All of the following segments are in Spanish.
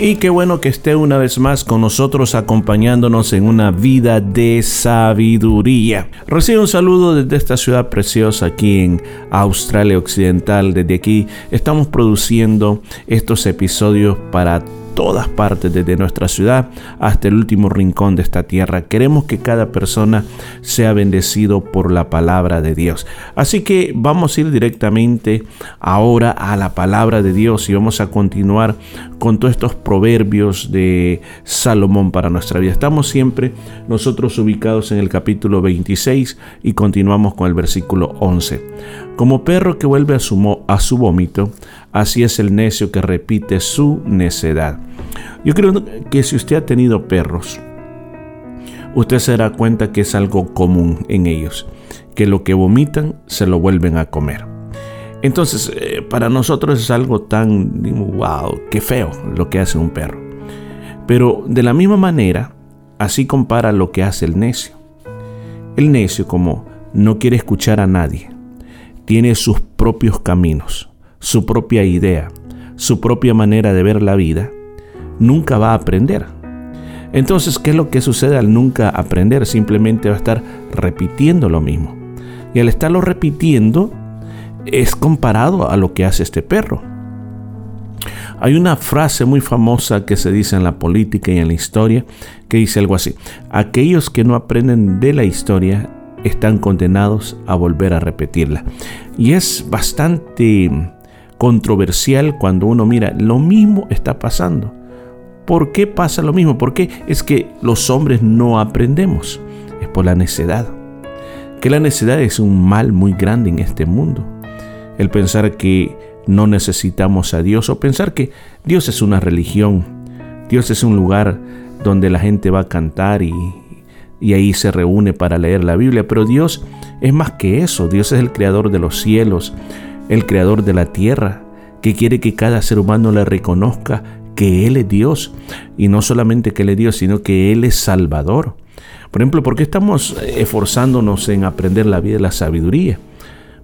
Y qué bueno que esté una vez más con nosotros acompañándonos en una vida de sabiduría. Recibe un saludo desde esta ciudad preciosa aquí en Australia Occidental. Desde aquí estamos produciendo estos episodios para todas partes, desde nuestra ciudad hasta el último rincón de esta tierra. Queremos que cada persona sea bendecido por la palabra de Dios. Así que vamos a ir directamente ahora a la palabra de Dios y vamos a continuar con todos estos proverbios de Salomón para nuestra vida. Estamos siempre nosotros ubicados en el capítulo 26 y continuamos con el versículo 11. Como perro que vuelve a su, a su vómito, así es el necio que repite su necedad. Yo creo que si usted ha tenido perros, usted se dará cuenta que es algo común en ellos, que lo que vomitan se lo vuelven a comer. Entonces, eh, para nosotros es algo tan, wow, qué feo lo que hace un perro. Pero de la misma manera, así compara lo que hace el necio. El necio, como no quiere escuchar a nadie, tiene sus propios caminos, su propia idea, su propia manera de ver la vida, nunca va a aprender. Entonces, ¿qué es lo que sucede al nunca aprender? Simplemente va a estar repitiendo lo mismo. Y al estarlo repitiendo, es comparado a lo que hace este perro. Hay una frase muy famosa que se dice en la política y en la historia que dice algo así. Aquellos que no aprenden de la historia están condenados a volver a repetirla. Y es bastante controversial cuando uno mira, lo mismo está pasando. ¿Por qué pasa lo mismo? Porque es que los hombres no aprendemos. Es por la necedad. Que la necedad es un mal muy grande en este mundo. El pensar que no necesitamos a Dios o pensar que Dios es una religión. Dios es un lugar donde la gente va a cantar y, y ahí se reúne para leer la Biblia. Pero Dios es más que eso. Dios es el creador de los cielos, el creador de la tierra, que quiere que cada ser humano le reconozca que Él es Dios. Y no solamente que Él es Dios, sino que Él es Salvador. Por ejemplo, ¿por qué estamos esforzándonos en aprender la vida de la sabiduría?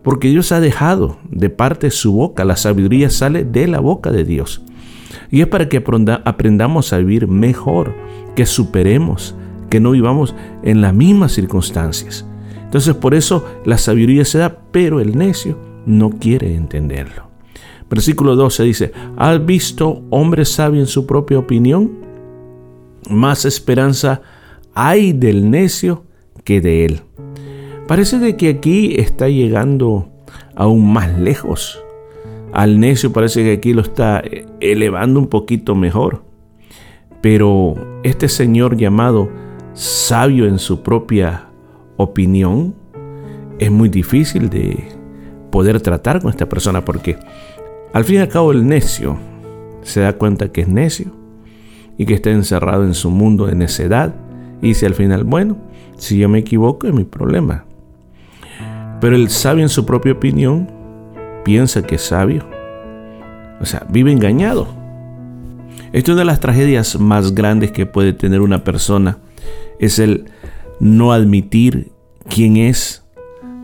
Porque Dios ha dejado de parte su boca, la sabiduría sale de la boca de Dios. Y es para que aprendamos a vivir mejor, que superemos, que no vivamos en las mismas circunstancias. Entonces por eso la sabiduría se da, pero el necio no quiere entenderlo. Versículo 12 dice, ¿has visto hombre sabio en su propia opinión? Más esperanza hay del necio que de él. Parece de que aquí está llegando aún más lejos. Al necio parece que aquí lo está elevando un poquito mejor. Pero este señor llamado sabio en su propia opinión, es muy difícil de poder tratar con esta persona porque al fin y al cabo el necio se da cuenta que es necio y que está encerrado en su mundo de necedad y dice al final, bueno, si yo me equivoco es mi problema. Pero el sabio en su propia opinión piensa que es sabio. O sea, vive engañado. Esto es una de las tragedias más grandes que puede tener una persona. Es el no admitir quién es,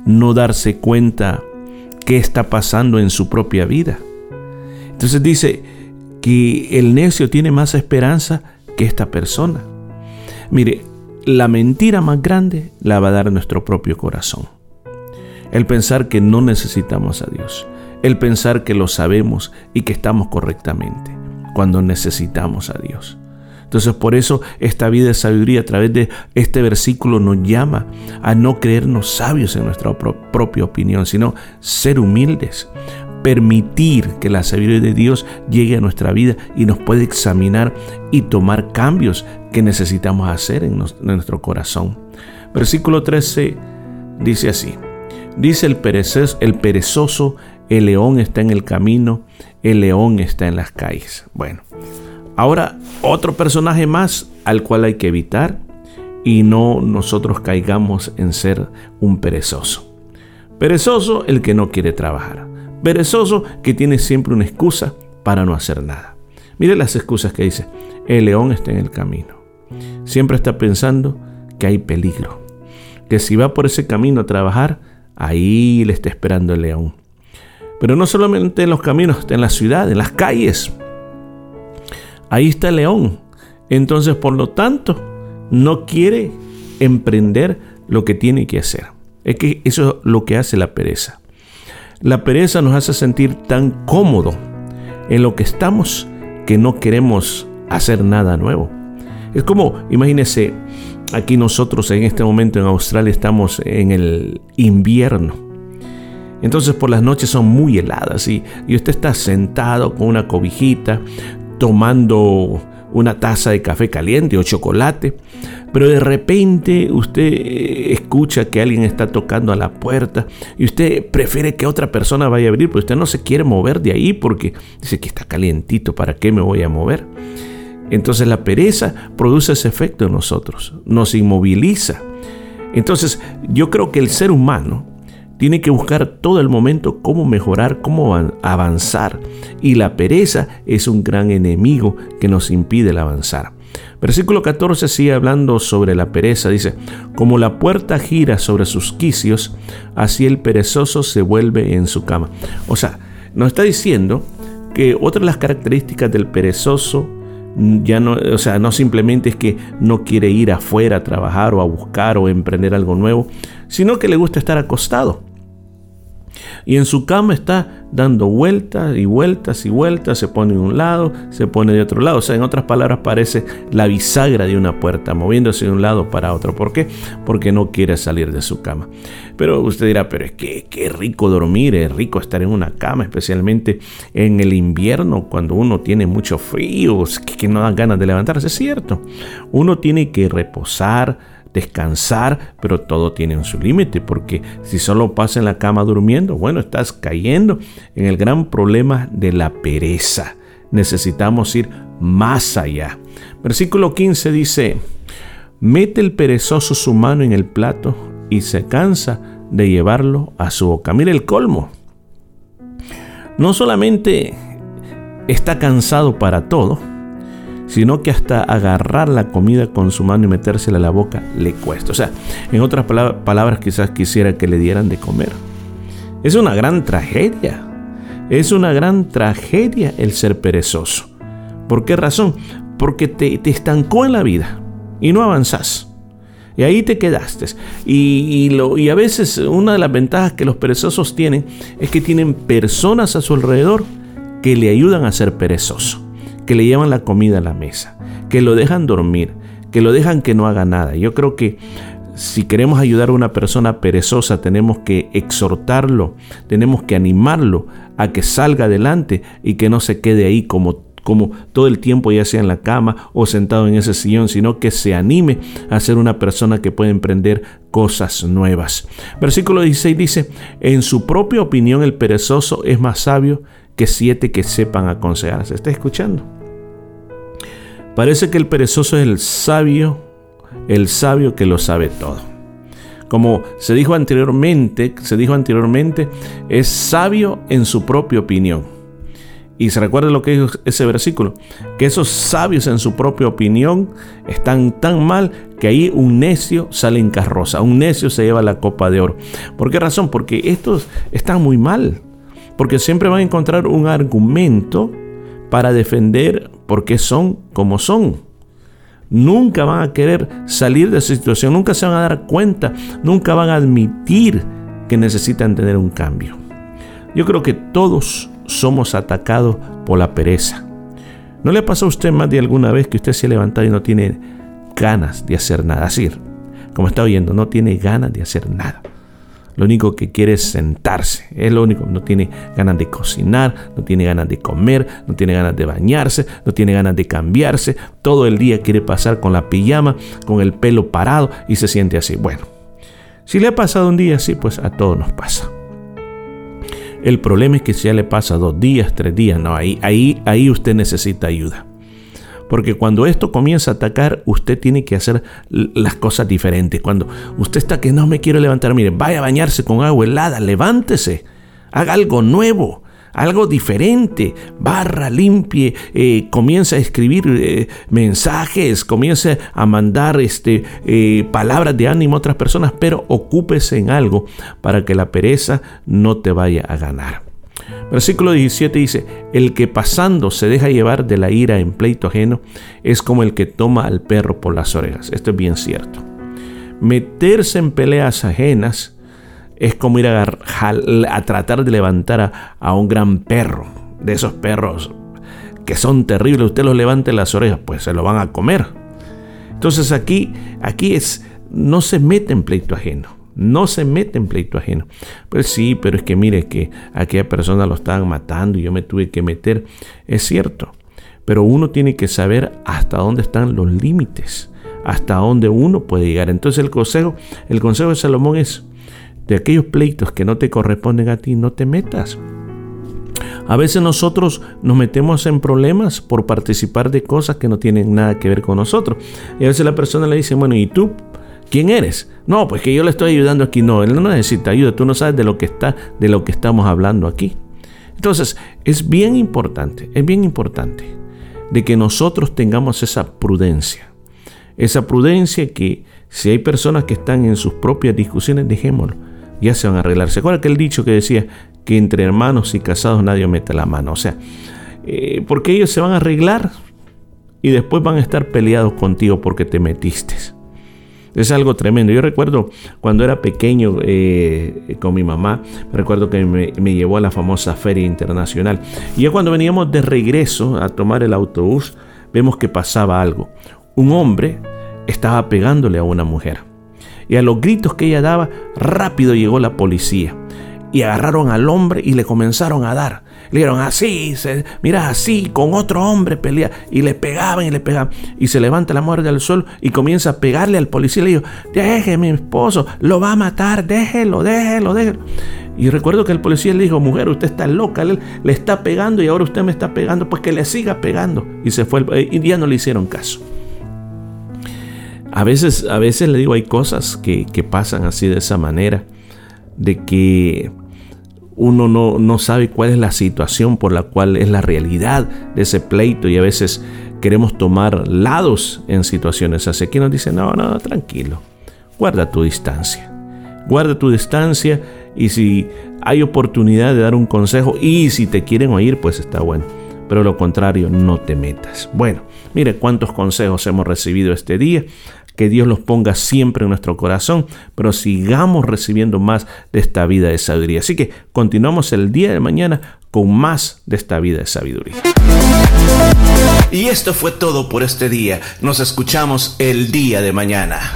no darse cuenta qué está pasando en su propia vida. Entonces dice que el necio tiene más esperanza que esta persona. Mire, la mentira más grande la va a dar nuestro propio corazón. El pensar que no necesitamos a Dios. El pensar que lo sabemos y que estamos correctamente cuando necesitamos a Dios. Entonces por eso esta vida de sabiduría a través de este versículo nos llama a no creernos sabios en nuestra propia opinión, sino ser humildes, permitir que la sabiduría de Dios llegue a nuestra vida y nos puede examinar y tomar cambios que necesitamos hacer en, nuestro corazón. Versículo 13 dice así, dice el perezoso, el perezoso el león está en el camino, el león está en las calles. Bueno, ahora otro personaje más al cual hay que evitar y no nosotros caigamos en ser un perezoso. Perezoso el que no quiere trabajar. Perezoso que tiene siempre una excusa para no hacer nada. Mire las excusas que dice. El león está en el camino. Siempre está pensando que hay peligro. Que si va por ese camino a trabajar, ahí le está esperando el león. Pero no solamente en los caminos, en la ciudad, en las calles. Ahí está el león. Entonces, por lo tanto, no quiere emprender lo que tiene que hacer. Es que eso es lo que hace la pereza. La pereza nos hace sentir tan cómodo en lo que estamos que no queremos hacer nada nuevo. Es como, imagínese, aquí nosotros en este momento en Australia estamos en el invierno. Entonces por las noches son muy heladas y, y usted está sentado con una cobijita, tomando una taza de café caliente o chocolate, pero de repente usted eh, escucha que alguien está tocando a la puerta y usted prefiere que otra persona vaya a abrir, pero usted no se quiere mover de ahí porque dice que está calientito, ¿para qué me voy a mover? Entonces la pereza produce ese efecto en nosotros, nos inmoviliza. Entonces yo creo que el ser humano tiene que buscar todo el momento cómo mejorar, cómo avanzar. Y la pereza es un gran enemigo que nos impide el avanzar. Versículo 14 sigue hablando sobre la pereza. Dice, como la puerta gira sobre sus quicios, así el perezoso se vuelve en su cama. O sea, nos está diciendo que otra de las características del perezoso ya no, o sea, no simplemente es que no quiere ir afuera a trabajar o a buscar o emprender algo nuevo, sino que le gusta estar acostado. Y en su cama está dando vueltas y vueltas y vueltas, se pone de un lado, se pone de otro lado. O sea, en otras palabras, parece la bisagra de una puerta, moviéndose de un lado para otro. ¿Por qué? Porque no quiere salir de su cama. Pero usted dirá, pero es que qué rico dormir, es rico estar en una cama, especialmente en el invierno, cuando uno tiene mucho frío, que no dan ganas de levantarse. Es cierto, uno tiene que reposar descansar, pero todo tiene su límite, porque si solo pasa en la cama durmiendo, bueno, estás cayendo en el gran problema de la pereza. Necesitamos ir más allá. Versículo 15 dice, mete el perezoso su mano en el plato y se cansa de llevarlo a su boca. Mire el colmo. No solamente está cansado para todo, sino que hasta agarrar la comida con su mano y metérsela a la boca le cuesta. O sea, en otras palabras, quizás quisiera que le dieran de comer. Es una gran tragedia. Es una gran tragedia el ser perezoso. ¿Por qué razón? Porque te, te estancó en la vida y no avanzás. Y ahí te quedaste. Y, lo, y a veces una de las ventajas que los perezosos tienen es que tienen personas a su alrededor que le ayudan a ser perezoso que le llevan la comida a la mesa, que lo dejan dormir, que lo dejan que no haga nada. Yo creo que si queremos ayudar a una persona perezosa, tenemos que exhortarlo, tenemos que animarlo a que salga adelante y que no se quede ahí como como todo el tiempo ya sea en la cama o sentado en ese sillón, sino que se anime a ser una persona que puede emprender cosas nuevas. Versículo 16 dice, en su propia opinión el perezoso es más sabio que siete que sepan aconsejar. ¿Se está escuchando? Parece que el perezoso es el sabio, el sabio que lo sabe todo. Como se dijo anteriormente, se dijo anteriormente, es sabio en su propia opinión. Y se recuerda lo que dijo ese versículo, que esos sabios en su propia opinión están tan mal que ahí un necio sale en carroza, un necio se lleva la copa de oro. ¿Por qué razón? Porque estos están muy mal, porque siempre van a encontrar un argumento para defender por qué son como son. Nunca van a querer salir de esa situación, nunca se van a dar cuenta, nunca van a admitir que necesitan tener un cambio. Yo creo que todos somos atacados por la pereza. ¿No le pasó a usted más de alguna vez que usted se ha levantado y no tiene ganas de hacer nada? Así, como está oyendo, no tiene ganas de hacer nada. Lo único que quiere es sentarse. Es lo único. No tiene ganas de cocinar, no tiene ganas de comer, no tiene ganas de bañarse, no tiene ganas de cambiarse. Todo el día quiere pasar con la pijama, con el pelo parado y se siente así. Bueno, si le ha pasado un día así, pues a todos nos pasa. El problema es que si ya le pasa dos días, tres días, no, ahí, ahí, ahí usted necesita ayuda. Porque cuando esto comienza a atacar, usted tiene que hacer las cosas diferentes. Cuando usted está que no me quiero levantar, mire, vaya a bañarse con agua helada, levántese, haga algo nuevo algo diferente, barra, limpie, eh, comienza a escribir eh, mensajes, comienza a mandar este, eh, palabras de ánimo a otras personas, pero ocúpese en algo para que la pereza no te vaya a ganar. Versículo 17 dice, el que pasando se deja llevar de la ira en pleito ajeno es como el que toma al perro por las orejas. Esto es bien cierto. Meterse en peleas ajenas es como ir a, a tratar de levantar a, un gran perro, de esos perros que son terribles, usted los levante las orejas, pues se lo van a comer. Entonces aquí, aquí es, no se mete en pleito ajeno. No se mete en pleito ajeno. Pues sí, pero es que mire que aquella persona lo estaban matando y yo me tuve que meter. Es cierto. Pero uno tiene que saber hasta dónde están los límites. Hasta dónde uno puede llegar. Entonces el consejo, el consejo de Salomón es de aquellos pleitos que no te corresponden a ti, no te metas. A veces nosotros nos metemos en problemas por participar de cosas que no tienen nada que ver con nosotros. Y a veces la persona le dice, bueno, ¿y tú? ¿Quién eres? No, pues que yo le estoy ayudando aquí. No, él no necesita ayuda. Tú no sabes de lo que está, de lo que estamos hablando aquí. Entonces, es bien importante, es bien importante de que nosotros tengamos esa prudencia. Esa prudencia que si hay personas que están en sus propias discusiones, dejémoslo ya se van a arreglar. ¿Se acuerda aquel dicho que decía que entre hermanos y casados nadie mete la mano? O sea, eh, porque ellos se van a arreglar y después van a estar peleados contigo porque te metiste. Es algo tremendo. Yo recuerdo cuando era pequeño eh, con mi mamá, recuerdo que me, me, llevó a la famosa feria internacional. Y ya cuando veníamos de regreso a tomar el autobús, vemos que pasaba algo. Un hombre estaba pegándole a una mujer y a los gritos que ella daba, rápido llegó la policía. Y agarraron al hombre y le comenzaron a dar. Le dieron así, se, mira así, con otro hombre pelea. Y le pegaban y le pegaban. Y se levanta la mujer del sol y comienza a pegarle al policía. Y le dijo, deje mi esposo, lo va a matar, déjelo, déjelo, déjelo. Y recuerdo que el policía le dijo, mujer, usted está loca, él le está pegando y ahora usted me está pegando, pues que le siga pegando. Y se fue, y ya no le hicieron caso. A veces, a veces le digo, hay cosas que, pasan así de esa manera, de que uno no, no, sabe cuál es la situación por la cual es la realidad de ese pleito y a veces queremos tomar lados en situaciones así. Aquí nos dice, no, no, tranquilo, guarda tu distancia, guarda tu distancia y si hay oportunidad de dar un consejo y si te quieren oír, pues está bueno, pero lo contrario, no te metas. Bueno, mire cuántos consejos hemos recibido este día que Dios los ponga siempre en nuestro corazón, pero sigamos recibiendo más de esta vida de sabiduría. Así que continuamos el día de mañana con más de esta vida de sabiduría. Y esto fue todo por este día. Nos escuchamos el día de mañana.